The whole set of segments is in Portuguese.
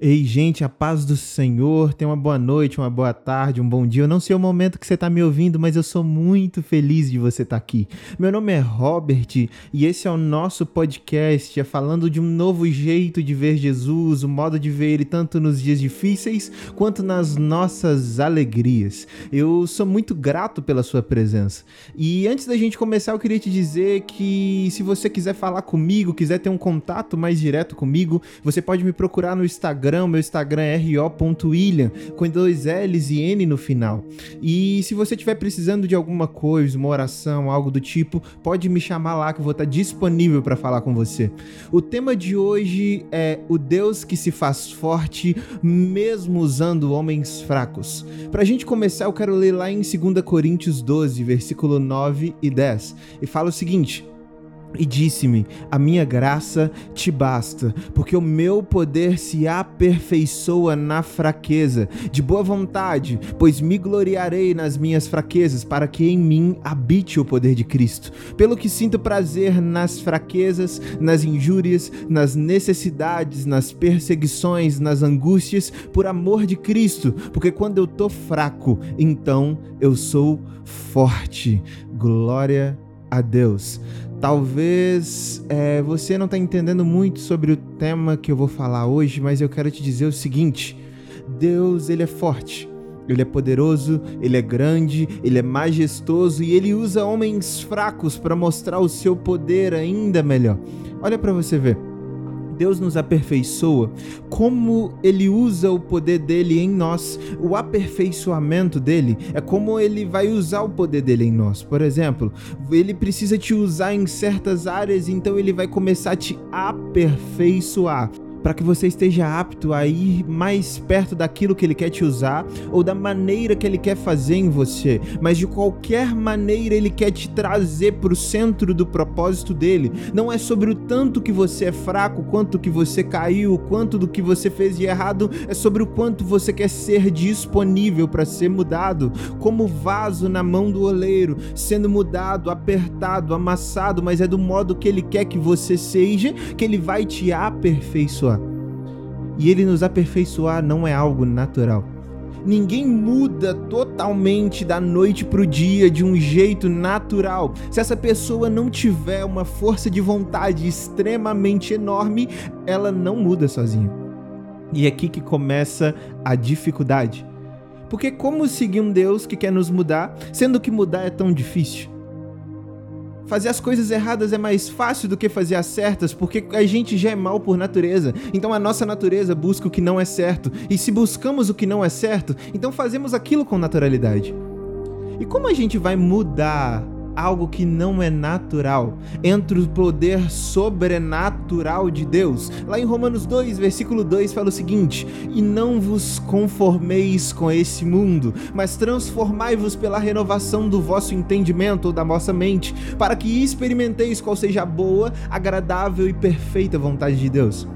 Ei, gente, a paz do Senhor. Tenha uma boa noite, uma boa tarde, um bom dia. Eu não sei o momento que você está me ouvindo, mas eu sou muito feliz de você estar tá aqui. Meu nome é Robert e esse é o nosso podcast, é falando de um novo jeito de ver Jesus, o modo de ver ele tanto nos dias difíceis quanto nas nossas alegrias. Eu sou muito grato pela sua presença. E antes da gente começar, eu queria te dizer que se você quiser falar comigo, quiser ter um contato mais direto comigo, você pode me procurar no Instagram Instagram, meu Instagram é ro.william, com dois L's e N no final. E se você estiver precisando de alguma coisa, uma oração, algo do tipo, pode me chamar lá que eu vou estar disponível para falar com você. O tema de hoje é o Deus que se faz forte mesmo usando homens fracos. Para a gente começar, eu quero ler lá em 2 Coríntios 12, versículo 9 e 10, e fala o seguinte: e disse-me: A minha graça te basta, porque o meu poder se aperfeiçoa na fraqueza. De boa vontade, pois me gloriarei nas minhas fraquezas, para que em mim habite o poder de Cristo. Pelo que sinto prazer nas fraquezas, nas injúrias, nas necessidades, nas perseguições, nas angústias, por amor de Cristo, porque quando eu tô fraco, então eu sou forte. Glória a Deus. Talvez é, você não está entendendo muito sobre o tema que eu vou falar hoje, mas eu quero te dizer o seguinte: Deus ele é forte, ele é poderoso, ele é grande, ele é majestoso e ele usa homens fracos para mostrar o seu poder ainda melhor. Olha para você ver. Deus nos aperfeiçoa, como ele usa o poder dele em nós, o aperfeiçoamento dele é como ele vai usar o poder dele em nós. Por exemplo, ele precisa te usar em certas áreas, então ele vai começar a te aperfeiçoar para que você esteja apto a ir mais perto daquilo que ele quer te usar ou da maneira que ele quer fazer em você, mas de qualquer maneira ele quer te trazer para o centro do propósito dele. Não é sobre o tanto que você é fraco, quanto que você caiu, quanto do que você fez de errado, é sobre o quanto você quer ser disponível para ser mudado, como vaso na mão do oleiro, sendo mudado, apertado, amassado, mas é do modo que ele quer que você seja, que ele vai te aperfeiçoar e ele nos aperfeiçoar não é algo natural. Ninguém muda totalmente da noite para o dia de um jeito natural. Se essa pessoa não tiver uma força de vontade extremamente enorme, ela não muda sozinha. E é aqui que começa a dificuldade. Porque como seguir um Deus que quer nos mudar, sendo que mudar é tão difícil? Fazer as coisas erradas é mais fácil do que fazer as certas, porque a gente já é mal por natureza. Então a nossa natureza busca o que não é certo. E se buscamos o que não é certo, então fazemos aquilo com naturalidade. E como a gente vai mudar algo que não é natural, entre o poder sobrenatural de Deus. Lá em Romanos 2, versículo 2 fala o seguinte: "E não vos conformeis com esse mundo, mas transformai-vos pela renovação do vosso entendimento ou da vossa mente, para que experimenteis qual seja a boa, agradável e perfeita vontade de Deus."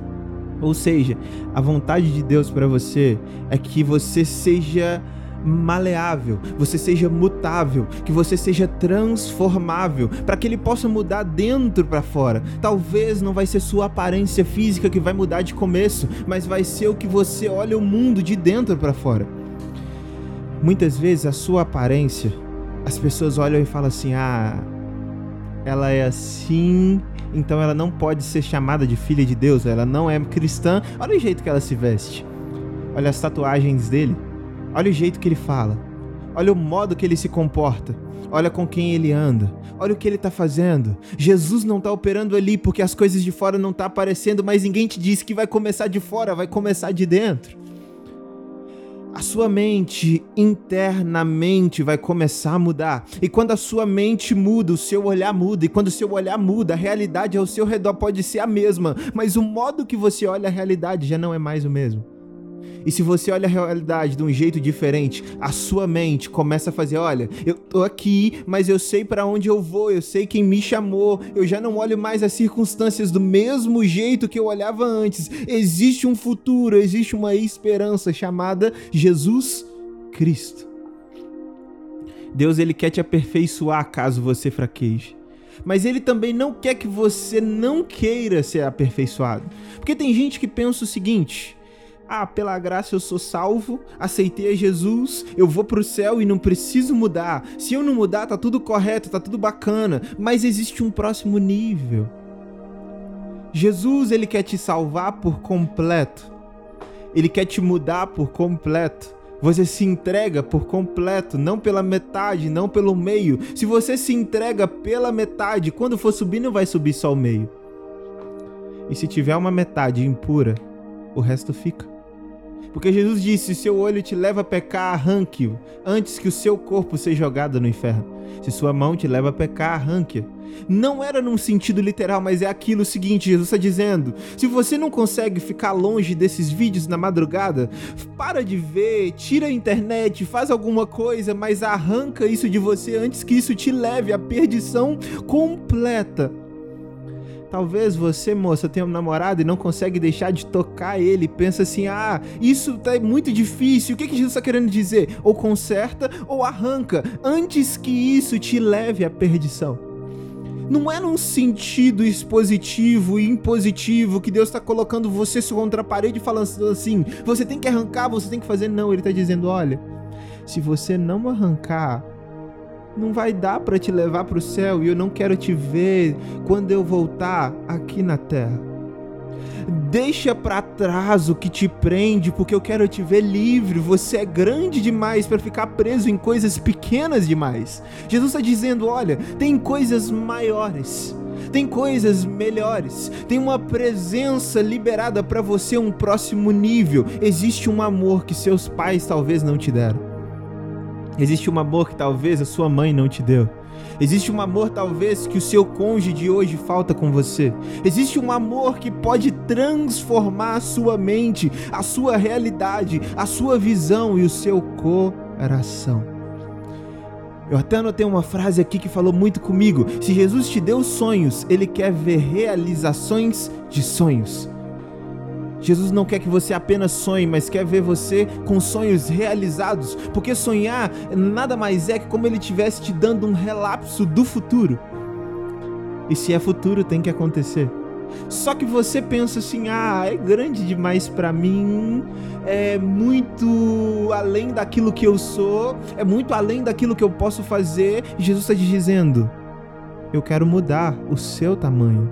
Ou seja, a vontade de Deus para você é que você seja maleável, você seja mutável, que você seja transformável, para que ele possa mudar dentro para fora. Talvez não vai ser sua aparência física que vai mudar de começo, mas vai ser o que você olha o mundo de dentro para fora. Muitas vezes a sua aparência, as pessoas olham e falam assim: "Ah, ela é assim, então ela não pode ser chamada de filha de Deus, ela não é cristã. Olha o jeito que ela se veste. Olha as tatuagens dele Olha o jeito que ele fala. Olha o modo que ele se comporta. Olha com quem ele anda. Olha o que ele está fazendo. Jesus não está operando ali porque as coisas de fora não tá aparecendo, mas ninguém te disse que vai começar de fora, vai começar de dentro. A sua mente internamente vai começar a mudar. E quando a sua mente muda, o seu olhar muda. E quando o seu olhar muda, a realidade ao seu redor pode ser a mesma, mas o modo que você olha a realidade já não é mais o mesmo. E se você olha a realidade de um jeito diferente, a sua mente começa a fazer, olha, eu tô aqui, mas eu sei para onde eu vou, eu sei quem me chamou, eu já não olho mais as circunstâncias do mesmo jeito que eu olhava antes. Existe um futuro, existe uma esperança chamada Jesus Cristo. Deus ele quer te aperfeiçoar caso você fraqueje. Mas ele também não quer que você não queira ser aperfeiçoado. Porque tem gente que pensa o seguinte: Ah, pela graça eu sou salvo, aceitei a Jesus, eu vou pro céu e não preciso mudar. Se eu não mudar, tá tudo correto, tá tudo bacana, mas existe um próximo nível. Jesus, ele quer te salvar por completo. Ele quer te mudar por completo. Você se entrega por completo, não pela metade, não pelo meio. Se você se entrega pela metade, quando for subir, não vai subir só o meio. E se tiver uma metade impura, o resto fica. Porque Jesus disse: seu olho te leva a pecar, arranque-o, antes que o seu corpo seja jogado no inferno. Se sua mão te leva a pecar, arranque-a. Não era num sentido literal, mas é aquilo seguinte: Jesus está dizendo. Se você não consegue ficar longe desses vídeos na madrugada, para de ver, tira a internet, faz alguma coisa, mas arranca isso de você antes que isso te leve à perdição completa. Talvez você, moça, tenha um namorado e não consegue deixar de tocar ele. Pensa assim: ah, isso tá muito difícil. O que, que Jesus está querendo dizer? Ou conserta ou arranca, antes que isso te leve à perdição. Não é num sentido expositivo e impositivo que Deus está colocando você contra a parede falando assim: você tem que arrancar, você tem que fazer. Não, Ele está dizendo: olha, se você não arrancar, não vai dar para te levar para o céu e eu não quero te ver quando eu voltar aqui na terra. Deixa para trás o que te prende, porque eu quero te ver livre. Você é grande demais para ficar preso em coisas pequenas demais. Jesus está dizendo: olha, tem coisas maiores. Tem coisas melhores, tem uma presença liberada para você, um próximo nível. Existe um amor que seus pais talvez não te deram. Existe um amor que talvez a sua mãe não te deu. Existe um amor talvez que o seu cônjuge de hoje falta com você. Existe um amor que pode transformar a sua mente, a sua realidade, a sua visão e o seu coração. Eu até anotei uma frase aqui que falou muito comigo. Se Jesus te deu sonhos, ele quer ver realizações de sonhos. Jesus não quer que você apenas sonhe, mas quer ver você com sonhos realizados, porque sonhar nada mais é que como ele estivesse te dando um relapso do futuro. E se é futuro, tem que acontecer. Só que você pensa assim: ah, é grande demais para mim, é muito além daquilo que eu sou, é muito além daquilo que eu posso fazer. E Jesus está te dizendo: eu quero mudar o seu tamanho,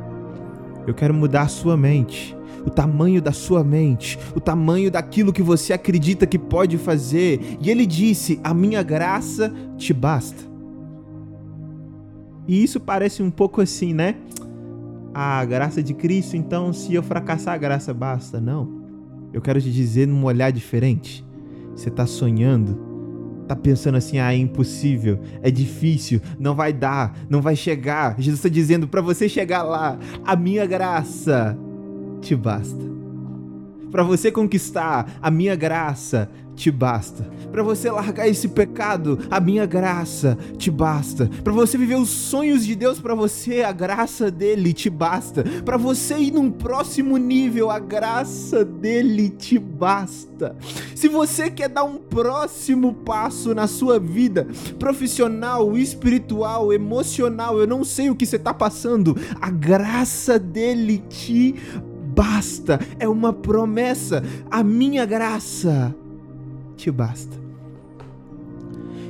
eu quero mudar sua mente o tamanho da sua mente, o tamanho daquilo que você acredita que pode fazer. E ele disse: A minha graça te basta. E isso parece um pouco assim, né? A graça de Cristo, então, se eu fracassar, a graça basta. Não. Eu quero te dizer num olhar diferente. Você está sonhando, tá pensando assim, ah, é impossível, é difícil, não vai dar, não vai chegar. Jesus está dizendo para você chegar lá, a minha graça te basta. Para você conquistar a minha graça, te basta. Para você largar esse pecado, a minha graça te basta. Para você viver os sonhos de Deus para você, a graça dele te basta. Para você ir num próximo nível, a graça dele te basta. Se você quer dar um próximo passo na sua vida, profissional, espiritual, emocional, eu não sei o que você está passando, a graça dele te basta basta, é uma promessa. A minha graça te basta.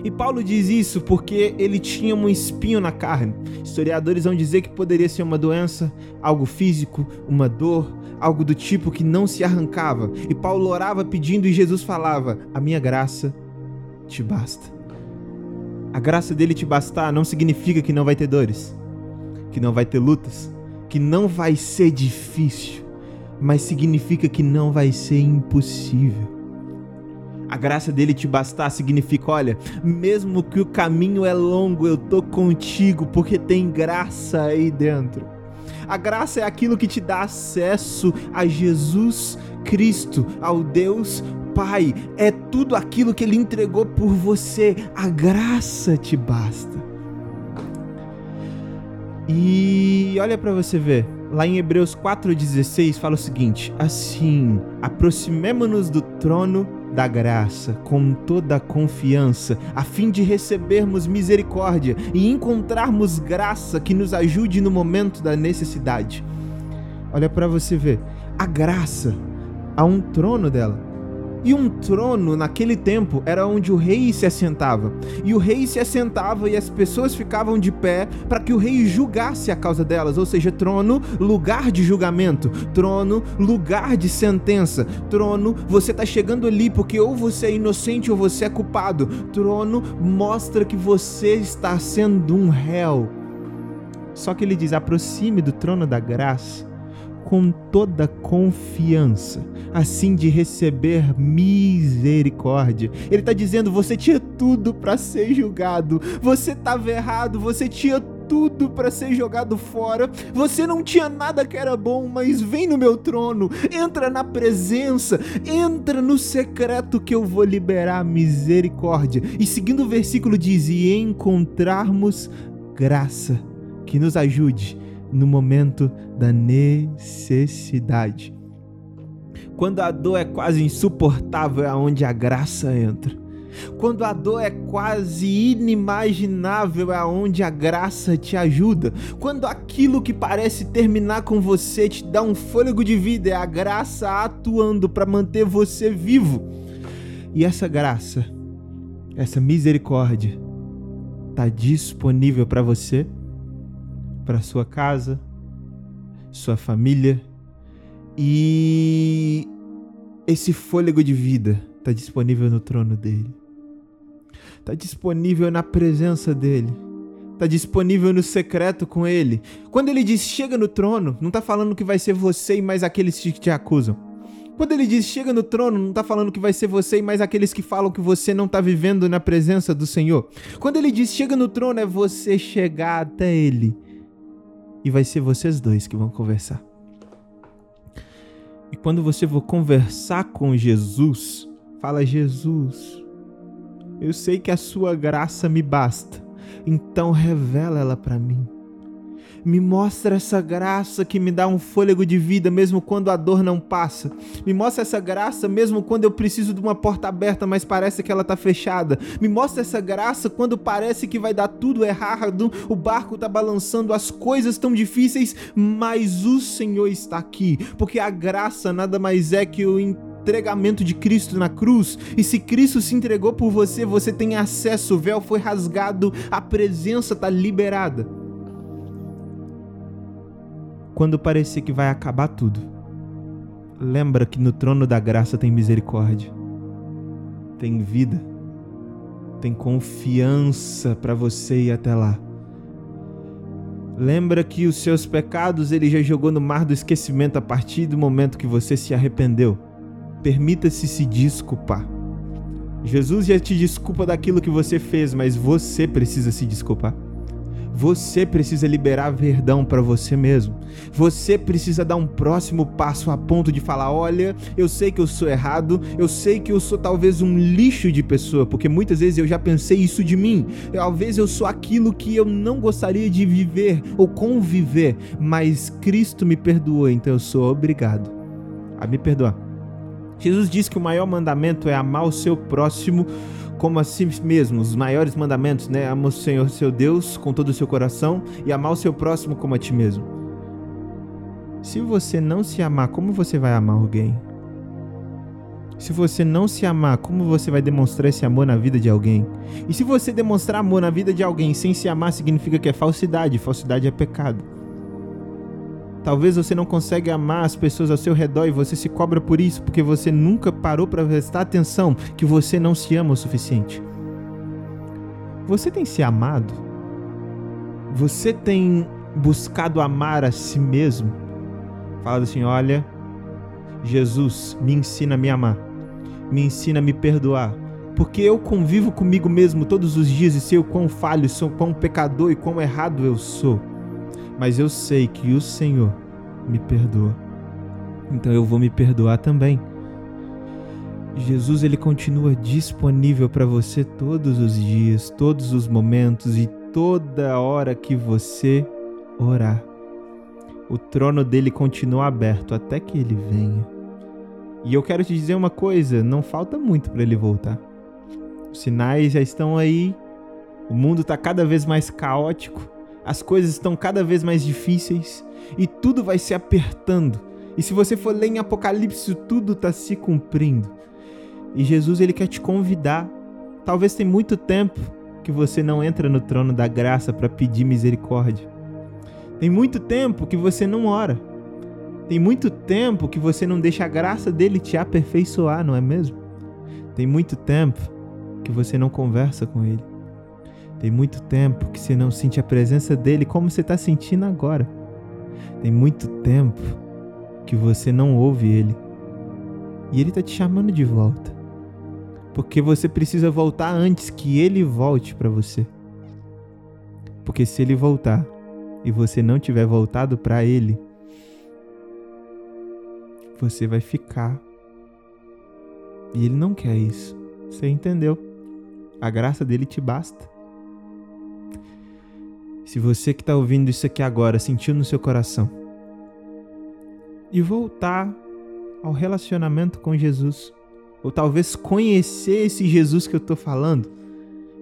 E Paulo diz isso porque ele tinha um espinho na carne. Historiadores vão dizer que poderia ser uma doença, algo físico, uma dor, algo do tipo que não se arrancava. E Paulo orava pedindo e Jesus falava: A minha graça te basta. A graça dele te bastar não significa que não vai ter dores, que não vai ter lutas, que não vai ser difícil mas significa que não vai ser impossível. A graça dele te bastar significa, olha, mesmo que o caminho é longo, eu tô contigo porque tem graça aí dentro. A graça é aquilo que te dá acesso a Jesus Cristo, ao Deus Pai. É tudo aquilo que ele entregou por você. A graça te basta. E olha para você ver Lá em Hebreus 4,16 fala o seguinte: Assim, aproximemo-nos do trono da graça com toda a confiança, a fim de recebermos misericórdia e encontrarmos graça que nos ajude no momento da necessidade. Olha para você ver, a graça, a um trono dela. E um trono, naquele tempo, era onde o rei se assentava. E o rei se assentava e as pessoas ficavam de pé para que o rei julgasse a causa delas. Ou seja, trono, lugar de julgamento. Trono, lugar de sentença. Trono, você está chegando ali porque ou você é inocente ou você é culpado. Trono mostra que você está sendo um réu. Só que ele diz: aproxime do trono da graça com toda confiança, assim de receber misericórdia. Ele está dizendo: você tinha tudo para ser julgado, você estava errado, você tinha tudo para ser jogado fora. Você não tinha nada que era bom, mas vem no meu trono, entra na presença, entra no secreto que eu vou liberar misericórdia. E seguindo o versículo diz: e encontrarmos graça que nos ajude no momento da necessidade. Quando a dor é quase insuportável, é onde a graça entra. Quando a dor é quase inimaginável, é onde a graça te ajuda. Quando aquilo que parece terminar com você te dá um fôlego de vida, é a graça atuando para manter você vivo. E essa graça, essa misericórdia, está disponível para você para sua casa, sua família e esse fôlego de vida está disponível no trono dele. Está disponível na presença dele. Está disponível no secreto com ele. Quando ele diz chega no trono, não está falando que vai ser você e mais aqueles que te acusam. Quando ele diz chega no trono, não está falando que vai ser você e mais aqueles que falam que você não está vivendo na presença do Senhor. Quando ele diz chega no trono, é você chegar até ele e vai ser vocês dois que vão conversar. E quando você for conversar com Jesus, fala: Jesus, eu sei que a sua graça me basta, então revela ela para mim. Me mostra essa graça que me dá um fôlego de vida mesmo quando a dor não passa. Me mostra essa graça mesmo quando eu preciso de uma porta aberta, mas parece que ela está fechada. Me mostra essa graça quando parece que vai dar tudo errado, o barco está balançando, as coisas estão difíceis, mas o Senhor está aqui, porque a graça nada mais é que o entregamento de Cristo na cruz. E se Cristo se entregou por você, você tem acesso, o véu foi rasgado, a presença está liberada quando parecer que vai acabar tudo, lembra que no trono da graça tem misericórdia, tem vida, tem confiança para você ir até lá. Lembra que os seus pecados ele já jogou no mar do esquecimento a partir do momento que você se arrependeu. Permita-se se desculpar. Jesus já te desculpa daquilo que você fez, mas você precisa se desculpar. Você precisa liberar perdão para você mesmo. Você precisa dar um próximo passo a ponto de falar: olha, eu sei que eu sou errado, eu sei que eu sou talvez um lixo de pessoa, porque muitas vezes eu já pensei isso de mim. Talvez eu sou aquilo que eu não gostaria de viver ou conviver, mas Cristo me perdoou, então eu sou obrigado a me perdoar. Jesus diz que o maior mandamento é amar o seu próximo como a si mesmo, os maiores mandamentos, né? Ama o Senhor seu Deus com todo o seu coração e amar o seu próximo como a ti mesmo. Se você não se amar, como você vai amar alguém? Se você não se amar, como você vai demonstrar esse amor na vida de alguém? E se você demonstrar amor na vida de alguém sem se amar, significa que é falsidade. Falsidade é pecado. Talvez você não consiga amar as pessoas ao seu redor e você se cobra por isso porque você nunca parou para prestar atenção que você não se ama o suficiente. Você tem se amado? Você tem buscado amar a si mesmo? Fala assim: olha, Jesus, me ensina a me amar, me ensina a me perdoar, porque eu convivo comigo mesmo todos os dias e sei o quão falho sou, quão pecador e quão errado eu sou mas eu sei que o Senhor me perdoa. Então eu vou me perdoar também. Jesus ele continua disponível para você todos os dias, todos os momentos e toda hora que você orar. O trono dele continua aberto até que ele venha. E eu quero te dizer uma coisa, não falta muito para ele voltar. Os sinais já estão aí. O mundo está cada vez mais caótico as coisas estão cada vez mais difíceis e tudo vai se apertando. E se você for ler em Apocalipse, tudo está se cumprindo. E Jesus ele quer te convidar. Talvez tem muito tempo que você não entra no trono da graça para pedir misericórdia. Tem muito tempo que você não ora. Tem muito tempo que você não deixa a graça dele te aperfeiçoar, não é mesmo? Tem muito tempo que você não conversa com ele. Tem muito tempo que você não sente a presença dele como você está sentindo agora. Tem muito tempo que você não ouve ele. E ele está te chamando de volta. Porque você precisa voltar antes que ele volte para você. Porque se ele voltar e você não tiver voltado para ele, você vai ficar. E ele não quer isso. Você entendeu? A graça dele te basta. Se você que está ouvindo isso aqui agora sentiu no seu coração e voltar ao relacionamento com Jesus, ou talvez conhecer esse Jesus que eu estou falando,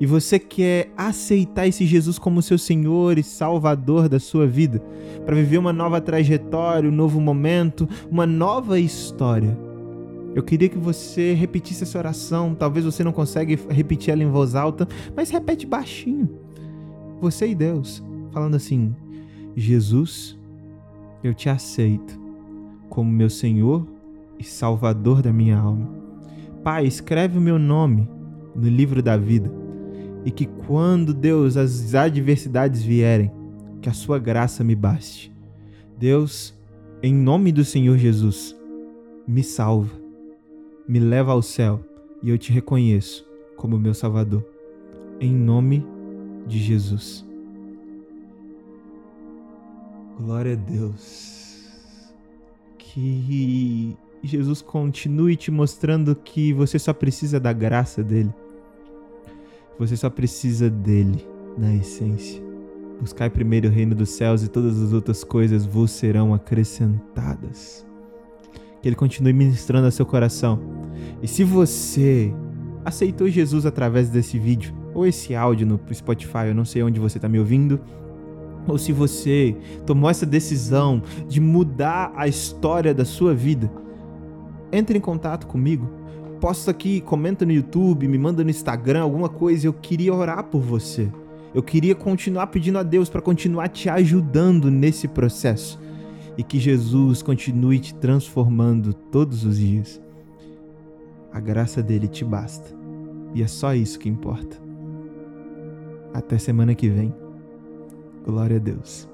e você quer aceitar esse Jesus como seu Senhor e Salvador da sua vida, para viver uma nova trajetória, um novo momento, uma nova história. Eu queria que você repetisse essa oração. Talvez você não consiga repetir ela em voz alta, mas repete baixinho. Você e Deus, falando assim: Jesus, eu te aceito como meu Senhor e Salvador da minha alma. Pai, escreve o meu nome no livro da vida e que quando, Deus, as adversidades vierem, que a sua graça me baste. Deus, em nome do Senhor Jesus, me salva, me leva ao céu e eu te reconheço como meu Salvador. Em nome de Jesus. Glória a Deus que Jesus continue te mostrando que você só precisa da graça dele. Você só precisa dele, na essência. Buscai primeiro o reino dos céus e todas as outras coisas vos serão acrescentadas. Que ele continue ministrando a seu coração. E se você aceitou Jesus através desse vídeo ou esse áudio no Spotify, eu não sei onde você está me ouvindo, ou se você tomou essa decisão de mudar a história da sua vida, entre em contato comigo. Posta aqui, comenta no YouTube, me manda no Instagram, alguma coisa. Eu queria orar por você. Eu queria continuar pedindo a Deus para continuar te ajudando nesse processo e que Jesus continue te transformando todos os dias. A graça dele te basta. E é só isso que importa. Até semana que vem. Glória a Deus.